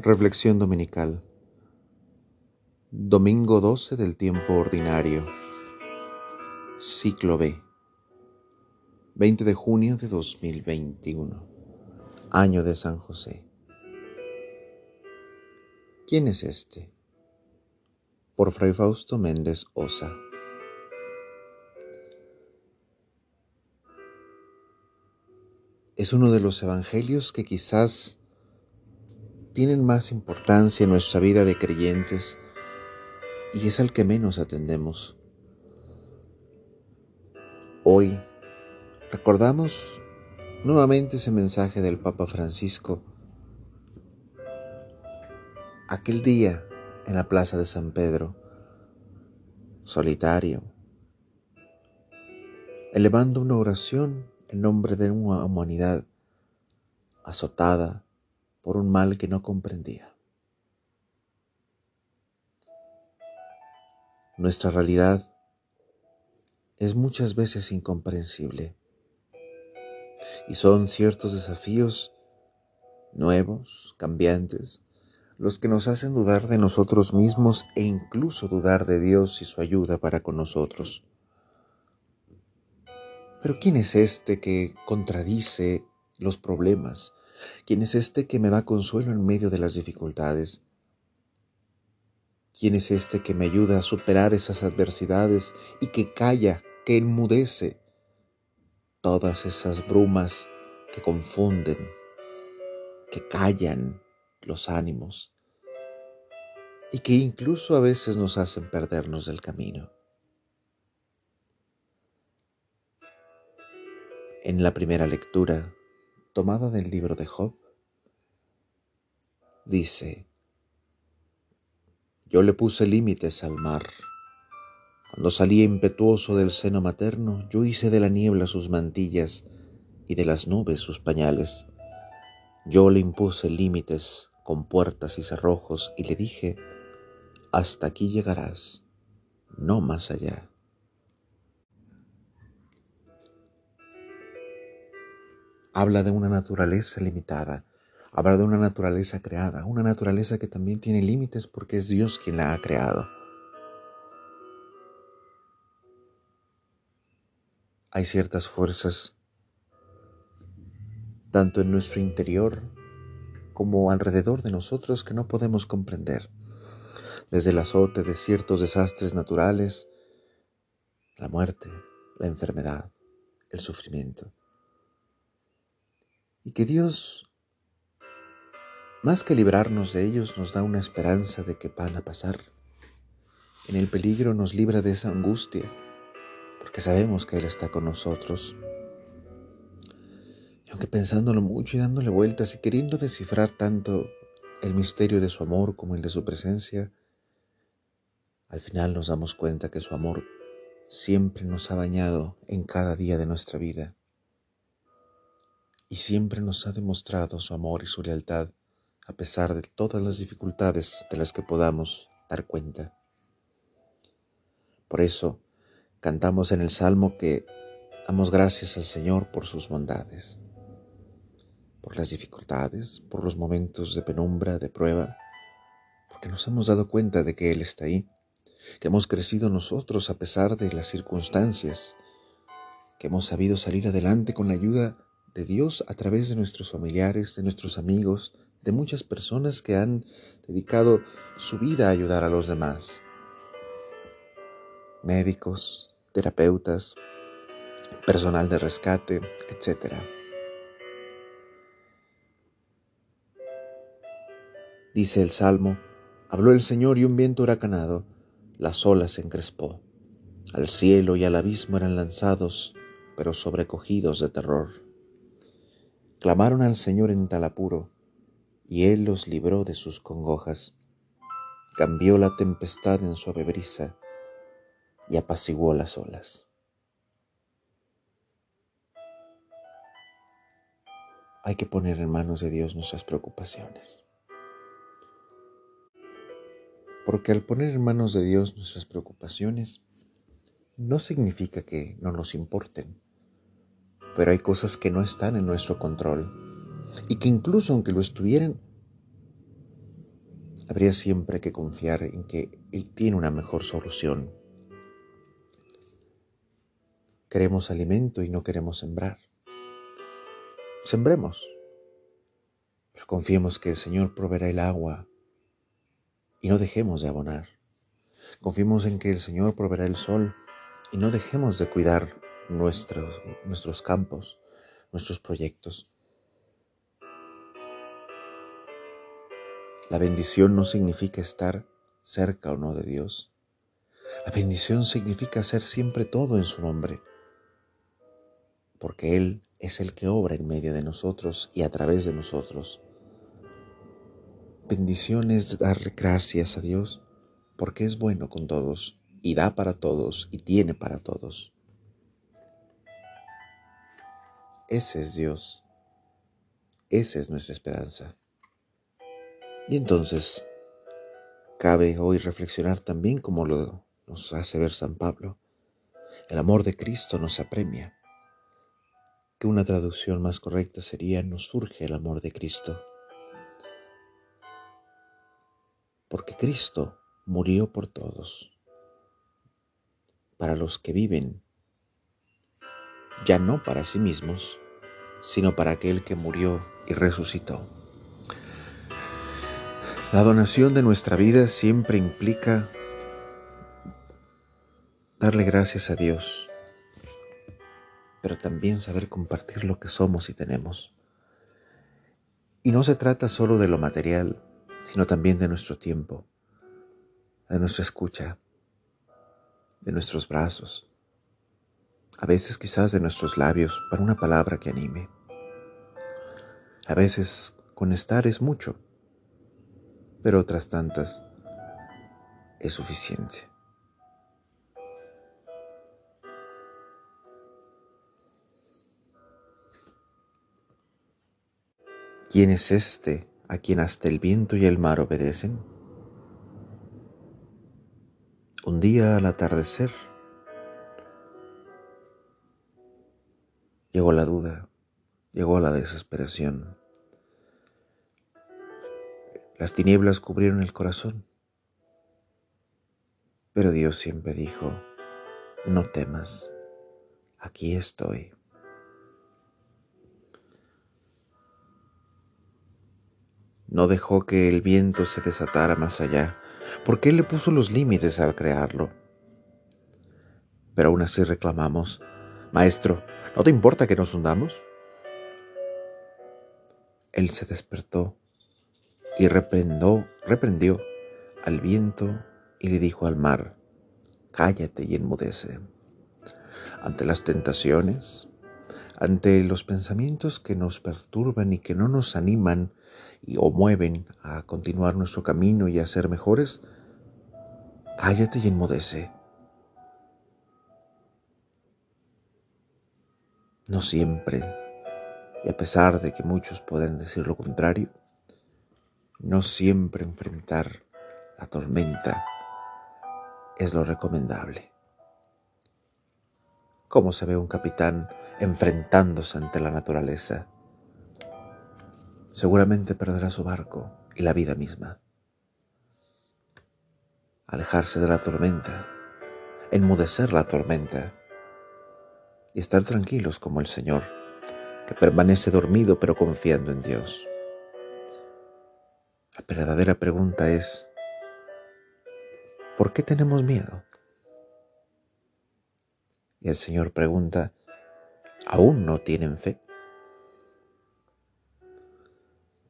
Reflexión Dominical. Domingo 12 del tiempo ordinario. Ciclo B. 20 de junio de 2021 Año de San José. ¿Quién es este? Por Fray Fausto Méndez Osa Es uno de los evangelios que quizás tienen más importancia en nuestra vida de creyentes y es al que menos atendemos. Hoy recordamos nuevamente ese mensaje del Papa Francisco aquel día en la plaza de San Pedro, solitario, elevando una oración en nombre de una humanidad azotada, por un mal que no comprendía. Nuestra realidad es muchas veces incomprensible y son ciertos desafíos nuevos, cambiantes, los que nos hacen dudar de nosotros mismos e incluso dudar de Dios y su ayuda para con nosotros. Pero ¿quién es este que contradice los problemas ¿Quién es este que me da consuelo en medio de las dificultades? ¿Quién es este que me ayuda a superar esas adversidades y que calla, que enmudece todas esas brumas que confunden, que callan los ánimos y que incluso a veces nos hacen perdernos del camino? En la primera lectura tomada del libro de Job, dice, yo le puse límites al mar. Cuando salía impetuoso del seno materno, yo hice de la niebla sus mantillas y de las nubes sus pañales. Yo le impuse límites con puertas y cerrojos y le dije, hasta aquí llegarás, no más allá. Habla de una naturaleza limitada, habla de una naturaleza creada, una naturaleza que también tiene límites porque es Dios quien la ha creado. Hay ciertas fuerzas, tanto en nuestro interior como alrededor de nosotros, que no podemos comprender. Desde el azote de ciertos desastres naturales, la muerte, la enfermedad, el sufrimiento. Y que Dios, más que librarnos de ellos, nos da una esperanza de que van a pasar. En el peligro nos libra de esa angustia, porque sabemos que Él está con nosotros. Y aunque pensándolo mucho y dándole vueltas y queriendo descifrar tanto el misterio de su amor como el de su presencia, al final nos damos cuenta que su amor siempre nos ha bañado en cada día de nuestra vida y siempre nos ha demostrado su amor y su lealtad a pesar de todas las dificultades de las que podamos dar cuenta. Por eso cantamos en el Salmo que damos gracias al Señor por sus bondades, por las dificultades, por los momentos de penumbra, de prueba, porque nos hemos dado cuenta de que Él está ahí, que hemos crecido nosotros a pesar de las circunstancias, que hemos sabido salir adelante con la ayuda de Dios a través de nuestros familiares, de nuestros amigos, de muchas personas que han dedicado su vida a ayudar a los demás. Médicos, terapeutas, personal de rescate, etc. Dice el Salmo, habló el Señor y un viento huracanado, las olas se encrespó. Al cielo y al abismo eran lanzados, pero sobrecogidos de terror. Clamaron al Señor en tal apuro, y Él los libró de sus congojas. Cambió la tempestad en suave brisa y apaciguó las olas. Hay que poner en manos de Dios nuestras preocupaciones. Porque al poner en manos de Dios nuestras preocupaciones, no significa que no nos importen pero hay cosas que no están en nuestro control y que incluso aunque lo estuvieran, habría siempre que confiar en que Él tiene una mejor solución. Queremos alimento y no queremos sembrar. Sembremos, pero confiemos que el Señor proveerá el agua y no dejemos de abonar. Confiemos en que el Señor proveerá el sol y no dejemos de cuidar nuestros, nuestros campos, nuestros proyectos. La bendición no significa estar cerca o no de Dios. La bendición significa hacer siempre todo en su nombre, porque Él es el que obra en medio de nosotros y a través de nosotros. Bendición es darle gracias a Dios, porque es bueno con todos y da para todos y tiene para todos. Ese es Dios. Esa es nuestra esperanza. Y entonces, cabe hoy reflexionar también como lo nos hace ver San Pablo. El amor de Cristo nos apremia. Que una traducción más correcta sería nos surge el amor de Cristo. Porque Cristo murió por todos, para los que viven, ya no para sí mismos, sino para aquel que murió y resucitó. La donación de nuestra vida siempre implica darle gracias a Dios, pero también saber compartir lo que somos y tenemos. Y no se trata solo de lo material, sino también de nuestro tiempo, de nuestra escucha, de nuestros brazos, a veces quizás de nuestros labios para una palabra que anime. A veces con estar es mucho pero otras tantas es suficiente. ¿Quién es este a quien hasta el viento y el mar obedecen? Un día al atardecer llegó la duda, llegó la desesperación. Las tinieblas cubrieron el corazón. Pero Dios siempre dijo, no temas, aquí estoy. No dejó que el viento se desatara más allá, porque Él le puso los límites al crearlo. Pero aún así reclamamos, Maestro, ¿no te importa que nos hundamos? Él se despertó y reprendió, reprendió al viento y le dijo al mar, cállate y enmudece. Ante las tentaciones, ante los pensamientos que nos perturban y que no nos animan y, o mueven a continuar nuestro camino y a ser mejores, cállate y enmudece. No siempre, y a pesar de que muchos pueden decir lo contrario, no siempre enfrentar la tormenta es lo recomendable. ¿Cómo se ve un capitán enfrentándose ante la naturaleza? Seguramente perderá su barco y la vida misma. Alejarse de la tormenta, enmudecer la tormenta y estar tranquilos como el Señor, que permanece dormido pero confiando en Dios. La verdadera pregunta es, ¿por qué tenemos miedo? Y el Señor pregunta, ¿aún no tienen fe?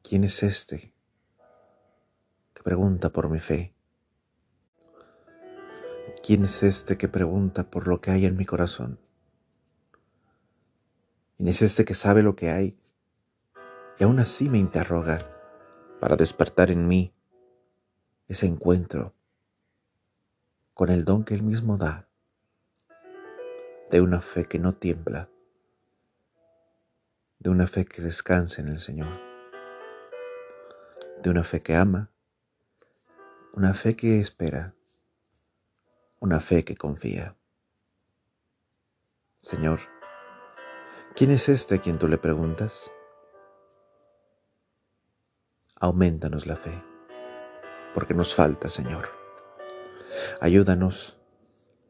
¿Quién es este que pregunta por mi fe? ¿Quién es este que pregunta por lo que hay en mi corazón? ¿Quién es este que sabe lo que hay y aún así me interroga? para despertar en mí ese encuentro con el don que Él mismo da, de una fe que no tiembla, de una fe que descansa en el Señor, de una fe que ama, una fe que espera, una fe que confía. Señor, ¿quién es este a quien tú le preguntas? aumentanos la fe. porque nos falta, Señor. Ayúdanos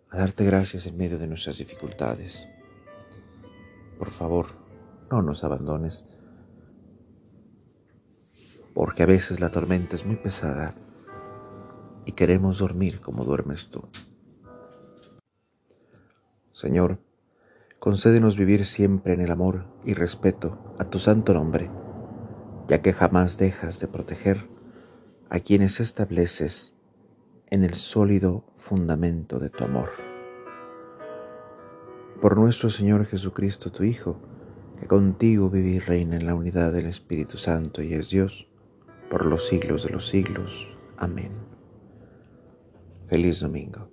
a darte gracias en medio de nuestras dificultades. Por favor, no nos abandones, porque a veces la tormenta es muy pesada y queremos dormir como duermes tú. Señor, concédenos vivir siempre en el amor y respeto a tu santo nombre, ya que jamás dejas de proteger a quienes estableces en el sólido fundamento de tu amor. Por nuestro Señor Jesucristo, tu Hijo, que contigo vive y reina en la unidad del Espíritu Santo y es Dios, por los siglos de los siglos. Amén. Feliz domingo.